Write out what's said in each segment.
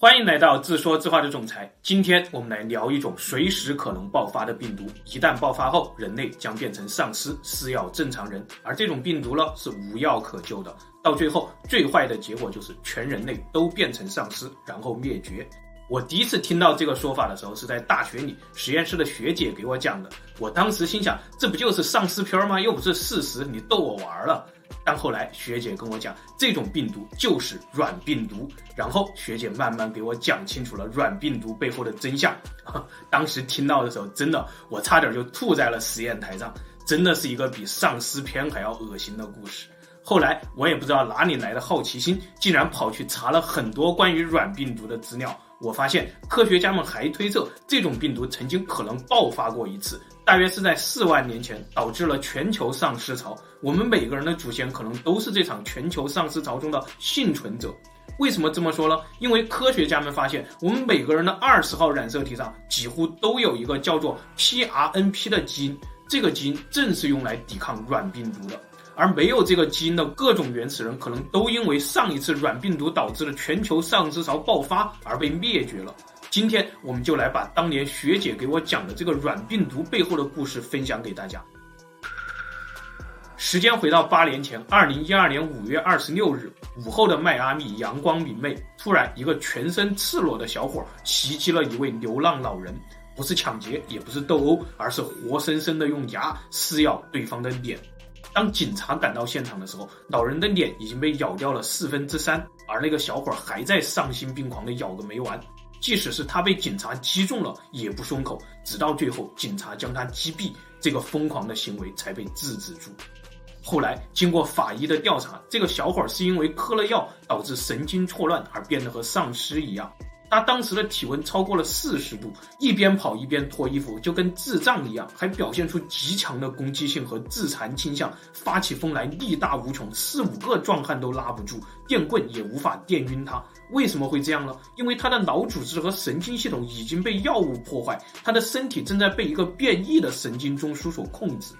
欢迎来到自说自话的总裁。今天我们来聊一种随时可能爆发的病毒。一旦爆发后，人类将变成丧尸，撕咬正常人。而这种病毒呢，是无药可救的。到最后，最坏的结果就是全人类都变成丧尸，然后灭绝。我第一次听到这个说法的时候，是在大学里实验室的学姐给我讲的。我当时心想，这不就是丧尸片吗？又不是事实，你逗我玩了。但后来学姐跟我讲，这种病毒就是软病毒。然后学姐慢慢给我讲清楚了软病毒背后的真相。当时听到的时候，真的我差点就吐在了实验台上，真的是一个比丧尸片还要恶心的故事。后来我也不知道哪里来的好奇心，竟然跑去查了很多关于软病毒的资料。我发现科学家们还推测，这种病毒曾经可能爆发过一次。大约是在四万年前，导致了全球丧尸潮。我们每个人的祖先可能都是这场全球丧尸潮中的幸存者。为什么这么说呢？因为科学家们发现，我们每个人的二十号染色体上几乎都有一个叫做 PRNP 的基因，这个基因正是用来抵抗软病毒的。而没有这个基因的各种原始人，可能都因为上一次软病毒导致的全球丧尸潮爆发而被灭绝了。今天我们就来把当年学姐给我讲的这个软病毒背后的故事分享给大家。时间回到八年前，二零一二年五月二十六日午后的迈阿密阳光明媚，突然一个全身赤裸的小伙袭击了一位流浪老人，不是抢劫，也不是斗殴，而是活生生的用牙撕咬对方的脸。当警察赶到现场的时候，老人的脸已经被咬掉了四分之三，而那个小伙还在丧心病狂的咬个没完。即使是他被警察击中了，也不松口，直到最后警察将他击毙，这个疯狂的行为才被制止住。后来经过法医的调查，这个小伙是因为嗑了药导致神经错乱而变得和丧尸一样。他当时的体温超过了四十度，一边跑一边脱衣服，就跟智障一样，还表现出极强的攻击性和自残倾向，发起疯来力大无穷，四五个壮汉都拉不住，电棍也无法电晕他。为什么会这样呢？因为他的脑组织和神经系统已经被药物破坏，他的身体正在被一个变异的神经中枢所控制。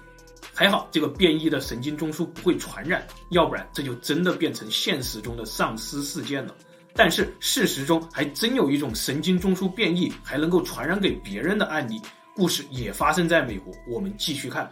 还好这个变异的神经中枢不会传染，要不然这就真的变成现实中的丧尸事件了。但是事实中还真有一种神经中枢变异还能够传染给别人的案例，故事也发生在美国。我们继续看，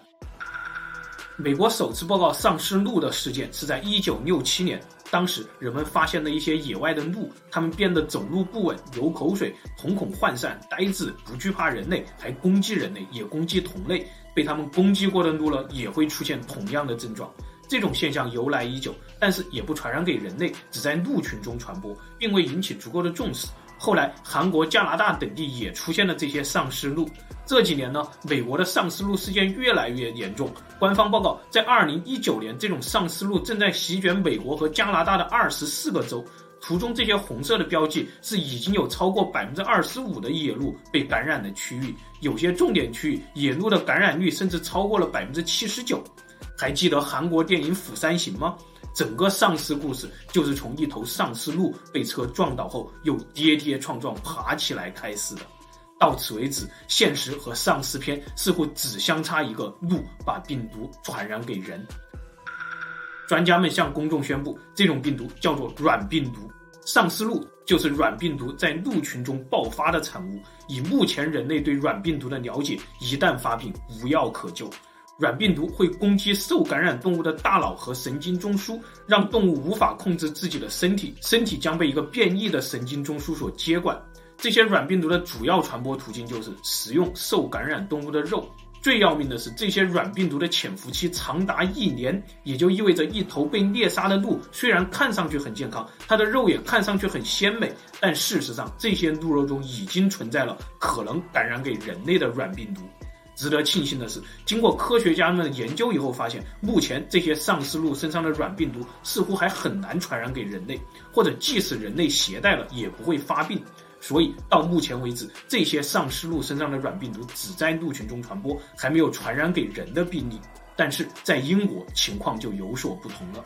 美国首次报告丧尸鹿的事件是在一九六七年，当时人们发现了一些野外的鹿，它们变得走路不稳、流口水、瞳孔涣散、呆滞，不惧怕人类，还攻击人类，也攻击同类。被它们攻击过的鹿呢，也会出现同样的症状。这种现象由来已久，但是也不传染给人类，只在鹿群中传播，并未引起足够的重视。后来，韩国、加拿大等地也出现了这些丧尸鹿。这几年呢，美国的丧尸鹿事件越来越严重。官方报告，在2019年，这种丧尸鹿正在席卷美国和加拿大的二十四个州。图中这些红色的标记是已经有超过百分之二十五的野鹿被感染的区域，有些重点区域野鹿的感染率甚至超过了百分之七十九。还记得韩国电影《釜山行》吗？整个丧尸故事就是从一头丧尸鹿被车撞倒后又跌跌撞撞爬起来开始的。到此为止，现实和丧尸片似乎只相差一个鹿把病毒传染给人。专家们向公众宣布，这种病毒叫做软病毒，丧尸鹿就是软病毒在鹿群中爆发的产物。以目前人类对软病毒的了解，一旦发病，无药可救。软病毒会攻击受感染动物的大脑和神经中枢，让动物无法控制自己的身体，身体将被一个变异的神经中枢所接管。这些软病毒的主要传播途径就是食用受感染动物的肉。最要命的是，这些软病毒的潜伏期长达一年，也就意味着一头被猎杀的鹿虽然看上去很健康，它的肉也看上去很鲜美，但事实上，这些鹿肉中已经存在了可能感染给人类的软病毒。值得庆幸的是，经过科学家们的研究以后，发现目前这些丧尸鹿身上的软病毒似乎还很难传染给人类，或者即使人类携带了，也不会发病。所以到目前为止，这些丧尸鹿身上的软病毒只在鹿群中传播，还没有传染给人的病例。但是在英国情况就有所不同了。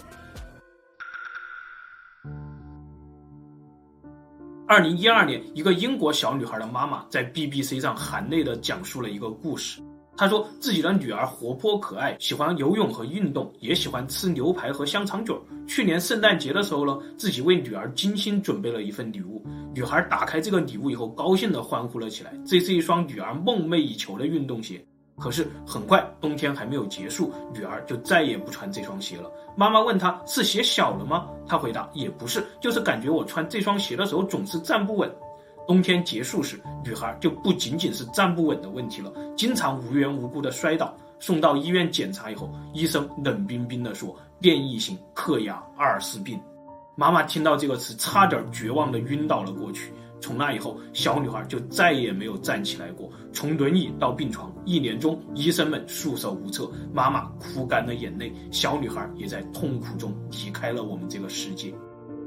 二零一二年，一个英国小女孩的妈妈在 BBC 上含泪的讲述了一个故事。他说自己的女儿活泼可爱，喜欢游泳和运动，也喜欢吃牛排和香肠卷。去年圣诞节的时候呢，自己为女儿精心准备了一份礼物。女孩打开这个礼物以后，高兴地欢呼了起来。这是一双女儿梦寐以求的运动鞋。可是很快，冬天还没有结束，女儿就再也不穿这双鞋了。妈妈问她是鞋小了吗？她回答也不是，就是感觉我穿这双鞋的时候总是站不稳。冬天结束时，女孩就不仅仅是站不稳的问题了，经常无缘无故的摔倒。送到医院检查以后，医生冷冰冰地说：“变异性克雅二氏病。”妈妈听到这个词，差点绝望地晕倒了过去。从那以后，小女孩就再也没有站起来过。从轮椅到病床，一年中，医生们束手无策，妈妈哭干了眼泪，小女孩也在痛苦中离开了我们这个世界。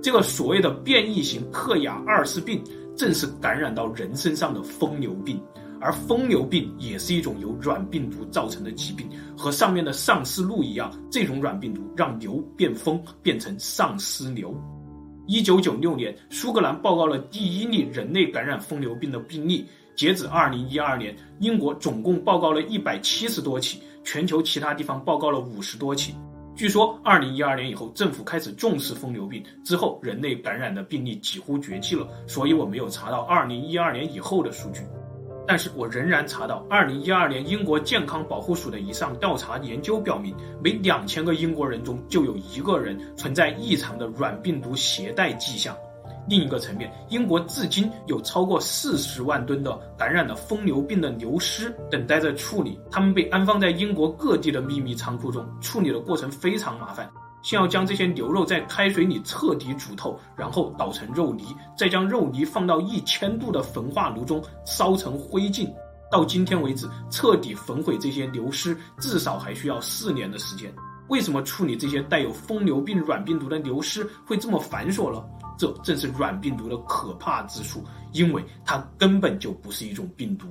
这个所谓的变异型克雅二氏病。正是感染到人身上的疯牛病，而疯牛病也是一种由软病毒造成的疾病，和上面的丧尸路一样，这种软病毒让牛变疯，变成丧尸牛。一九九六年，苏格兰报告了第一例人类感染疯牛病的病例。截止二零一二年，英国总共报告了一百七十多起，全球其他地方报告了五十多起。据说，二零一二年以后，政府开始重视疯牛病，之后人类感染的病例几乎绝迹了，所以我没有查到二零一二年以后的数据。但是我仍然查到，二零一二年英国健康保护署的一项调查研究表明，每两千个英国人中就有一个人存在异常的软病毒携带迹象。另一个层面，英国至今有超过四十万吨的感染了疯牛病的牛尸等待着处理，它们被安放在英国各地的秘密仓库中，处理的过程非常麻烦。先要将这些牛肉在开水里彻底煮透，然后捣成肉泥，再将肉泥放到一千度的焚化炉中烧成灰烬。到今天为止，彻底焚毁这些牛尸至少还需要四年的时间。为什么处理这些带有疯牛病软病毒的牛尸会这么繁琐呢？这正是软病毒的可怕之处，因为它根本就不是一种病毒。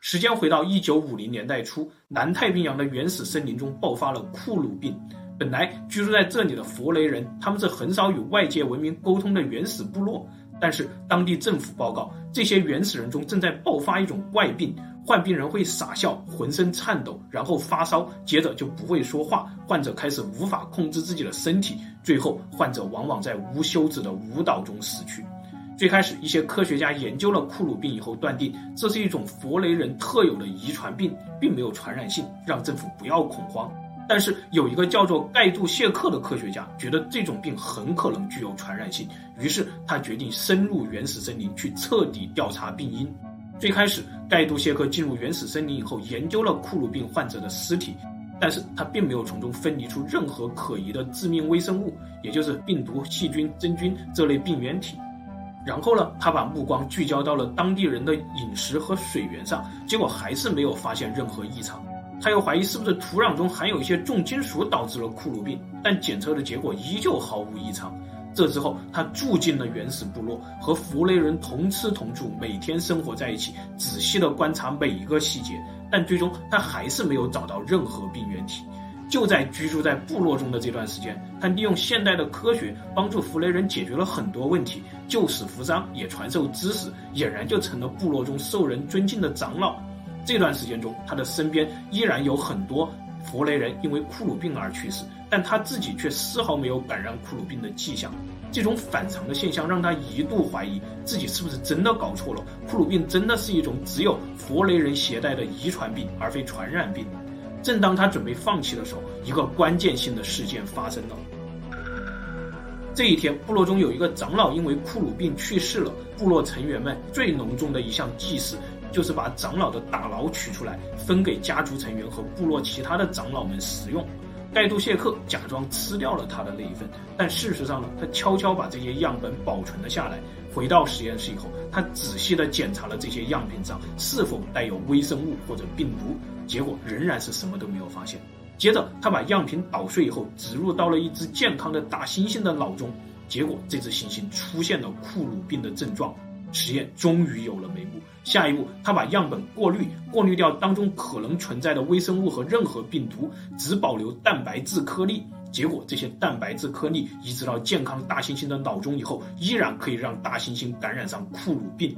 时间回到一九五零年代初，南太平洋的原始森林中爆发了库鲁病。本来居住在这里的弗雷人，他们是很少与外界文明沟通的原始部落，但是当地政府报告，这些原始人中正在爆发一种怪病。患病人会傻笑，浑身颤抖，然后发烧，接着就不会说话。患者开始无法控制自己的身体，最后患者往往在无休止的舞蹈中死去。最开始，一些科学家研究了库鲁病以后，断定这是一种弗雷人特有的遗传病，并没有传染性，让政府不要恐慌。但是有一个叫做盖杜谢克的科学家觉得这种病很可能具有传染性，于是他决定深入原始森林去彻底调查病因。最开始，盖杜谢克进入原始森林以后，研究了库鲁病患者的尸体，但是他并没有从中分离出任何可疑的致命微生物，也就是病毒、细菌、真菌这类病原体。然后呢，他把目光聚焦到了当地人的饮食和水源上，结果还是没有发现任何异常。他又怀疑是不是土壤中含有一些重金属导致了库鲁病，但检测的结果依旧毫无异常。这之后，他住进了原始部落，和弗雷人同吃同住，每天生活在一起，仔细地观察每一个细节。但最终，他还是没有找到任何病原体。就在居住在部落中的这段时间，他利用现代的科学帮助弗雷人解决了很多问题，救死扶伤，也传授知识，俨然就成了部落中受人尊敬的长老。这段时间中，他的身边依然有很多弗雷人因为库鲁病而去世。但他自己却丝毫没有感染库鲁病的迹象，这种反常的现象让他一度怀疑自己是不是真的搞错了，库鲁病真的是一种只有弗雷人携带的遗传病，而非传染病。正当他准备放弃的时候，一个关键性的事件发生了。这一天，部落中有一个长老因为库鲁病去世了，部落成员们最隆重的一项祭祀，就是把长老的大脑取出来，分给家族成员和部落其他的长老们食用。盖杜谢克假装吃掉了他的那一份，但事实上呢，他悄悄把这些样本保存了下来。回到实验室以后，他仔细地检查了这些样品上是否带有微生物或者病毒，结果仍然是什么都没有发现。接着，他把样品捣碎以后，植入到了一只健康的大猩猩的脑中，结果这只猩猩出现了库鲁病的症状。实验终于有了眉目。下一步，他把样本过滤，过滤掉当中可能存在的微生物和任何病毒，只保留蛋白质颗粒。结果，这些蛋白质颗粒移植到健康大猩猩的脑中以后，依然可以让大猩猩感染上库鲁病。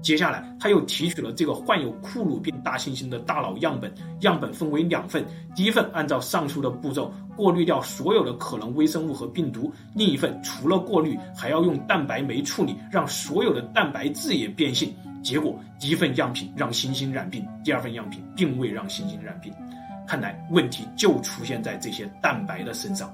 接下来，他又提取了这个患有库鲁病大猩猩的大脑样本，样本分为两份，第一份按照上述的步骤过滤掉所有的可能微生物和病毒，另一份除了过滤，还要用蛋白酶处理，让所有的蛋白质也变性。结果，第一份样品让猩猩染病，第二份样品并未让猩猩染病。看来问题就出现在这些蛋白的身上。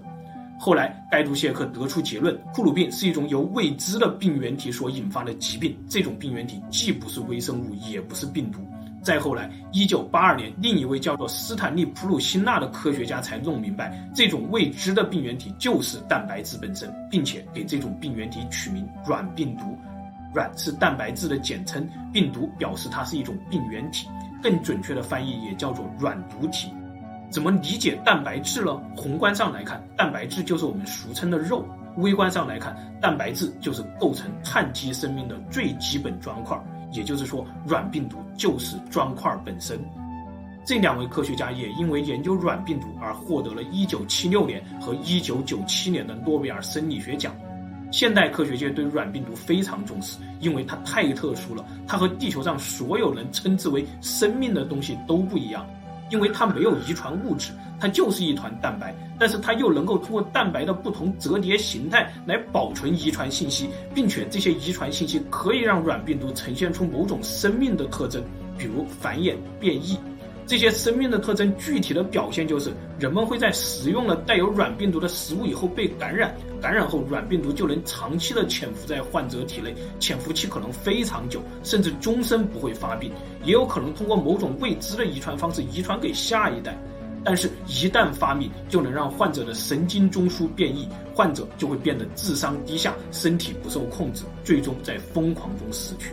后来，盖杜谢克得出结论：库鲁病是一种由未知的病原体所引发的疾病。这种病原体既不是微生物，也不是病毒。再后来，一九八二年，另一位叫做斯坦利·普鲁辛纳的科学家才弄明白，这种未知的病原体就是蛋白质本身，并且给这种病原体取名“软病毒”。软是蛋白质的简称，病毒表示它是一种病原体，更准确的翻译也叫做软毒体。怎么理解蛋白质呢？宏观上来看，蛋白质就是我们俗称的肉；微观上来看，蛋白质就是构成碳基生命的最基本砖块。也就是说，软病毒就是砖块本身。这两位科学家也因为研究软病毒而获得了1976年和1997年的诺贝尔生理学奖。现代科学界对软病毒非常重视，因为它太特殊了，它和地球上所有人称之为生命的东西都不一样。因为它没有遗传物质，它就是一团蛋白，但是它又能够通过蛋白的不同折叠形态来保存遗传信息，并且这些遗传信息可以让软病毒呈现出某种生命的特征，比如繁衍、变异。这些生命的特征具体的表现就是，人们会在食用了带有软病毒的食物以后被感染，感染后软病毒就能长期的潜伏在患者体内，潜伏期可能非常久，甚至终身不会发病，也有可能通过某种未知的遗传方式遗传给下一代。但是，一旦发病，就能让患者的神经中枢变异，患者就会变得智商低下，身体不受控制，最终在疯狂中死去。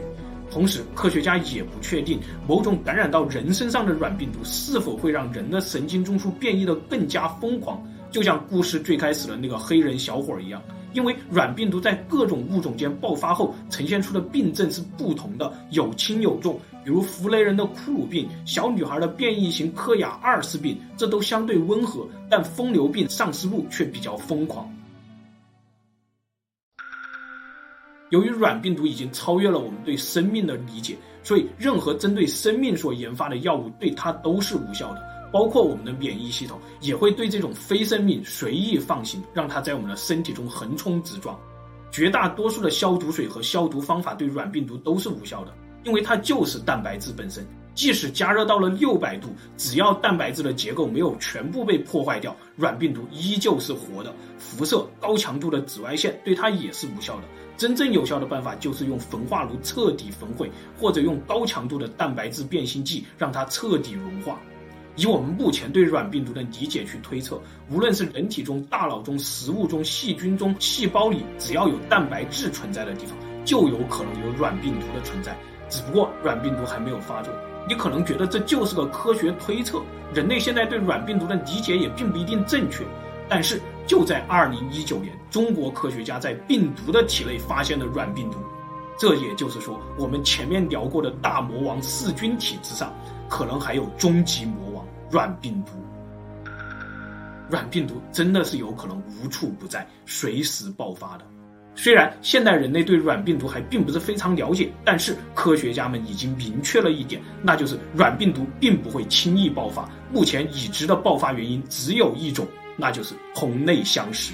同时，科学家也不确定某种感染到人身上的软病毒是否会让人的神经中枢变异得更加疯狂，就像故事最开始的那个黑人小伙儿一样。因为软病毒在各种物种间爆发后呈现出的病症是不同的，有轻有重。比如弗雷人的库鲁病，小女孩的变异型科亚二氏病，这都相对温和，但疯牛病丧尸路却比较疯狂。由于软病毒已经超越了我们对生命的理解，所以任何针对生命所研发的药物对它都是无效的，包括我们的免疫系统也会对这种非生命随意放行，让它在我们的身体中横冲直撞。绝大多数的消毒水和消毒方法对软病毒都是无效的，因为它就是蛋白质本身。即使加热到了六百度，只要蛋白质的结构没有全部被破坏掉，软病毒依旧是活的。辐射、高强度的紫外线对它也是无效的。真正有效的办法就是用焚化炉彻底焚毁，或者用高强度的蛋白质变性剂让它彻底融化。以我们目前对软病毒的理解去推测，无论是人体中、大脑中、食物中、细菌中、细胞里，只要有蛋白质存在的地方，就有可能有软病毒的存在。只不过软病毒还没有发作。你可能觉得这就是个科学推测，人类现在对软病毒的理解也并不一定正确。但是就在二零一九年，中国科学家在病毒的体内发现了软病毒，这也就是说，我们前面聊过的大魔王噬菌体之上，可能还有终极魔王软病毒。软病毒真的是有可能无处不在，随时爆发的。虽然现代人类对软病毒还并不是非常了解，但是科学家们已经明确了一点，那就是软病毒并不会轻易爆发。目前已知的爆发原因只有一种。那就是同类相食。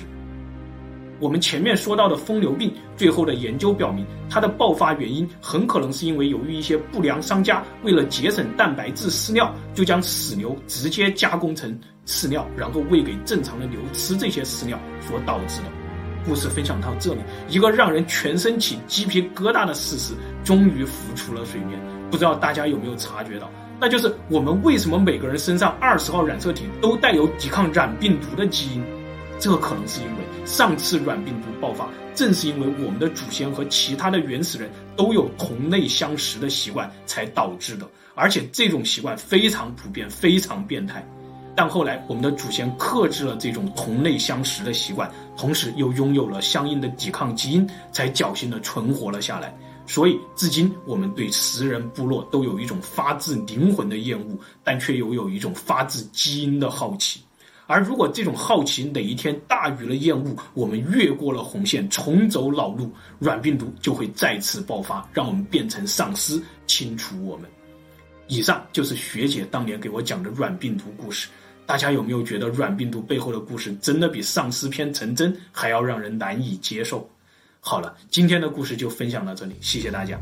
我们前面说到的疯牛病，最后的研究表明，它的爆发原因很可能是因为由于一些不良商家为了节省蛋白质饲料，就将死牛直接加工成饲料，然后喂给正常的牛吃这些饲料所导致的。故事分享到这里，一个让人全身起鸡皮疙瘩的事实终于浮出了水面。不知道大家有没有察觉到？那就是我们为什么每个人身上二十号染色体都带有抵抗染病毒的基因？这可能是因为上次染病毒爆发，正是因为我们的祖先和其他的原始人都有同类相食的习惯才导致的，而且这种习惯非常普遍，非常变态。但后来我们的祖先克制了这种同类相食的习惯，同时又拥有了相应的抵抗基因，才侥幸地存活了下来。所以，至今我们对食人部落都有一种发自灵魂的厌恶，但却又有一种发自基因的好奇。而如果这种好奇哪一天大于了厌恶，我们越过了红线，重走老路，软病毒就会再次爆发，让我们变成丧尸，清除我们。以上就是学姐当年给我讲的软病毒故事。大家有没有觉得软病毒背后的故事真的比丧尸片成真还要让人难以接受？好了，今天的故事就分享到这里，谢谢大家。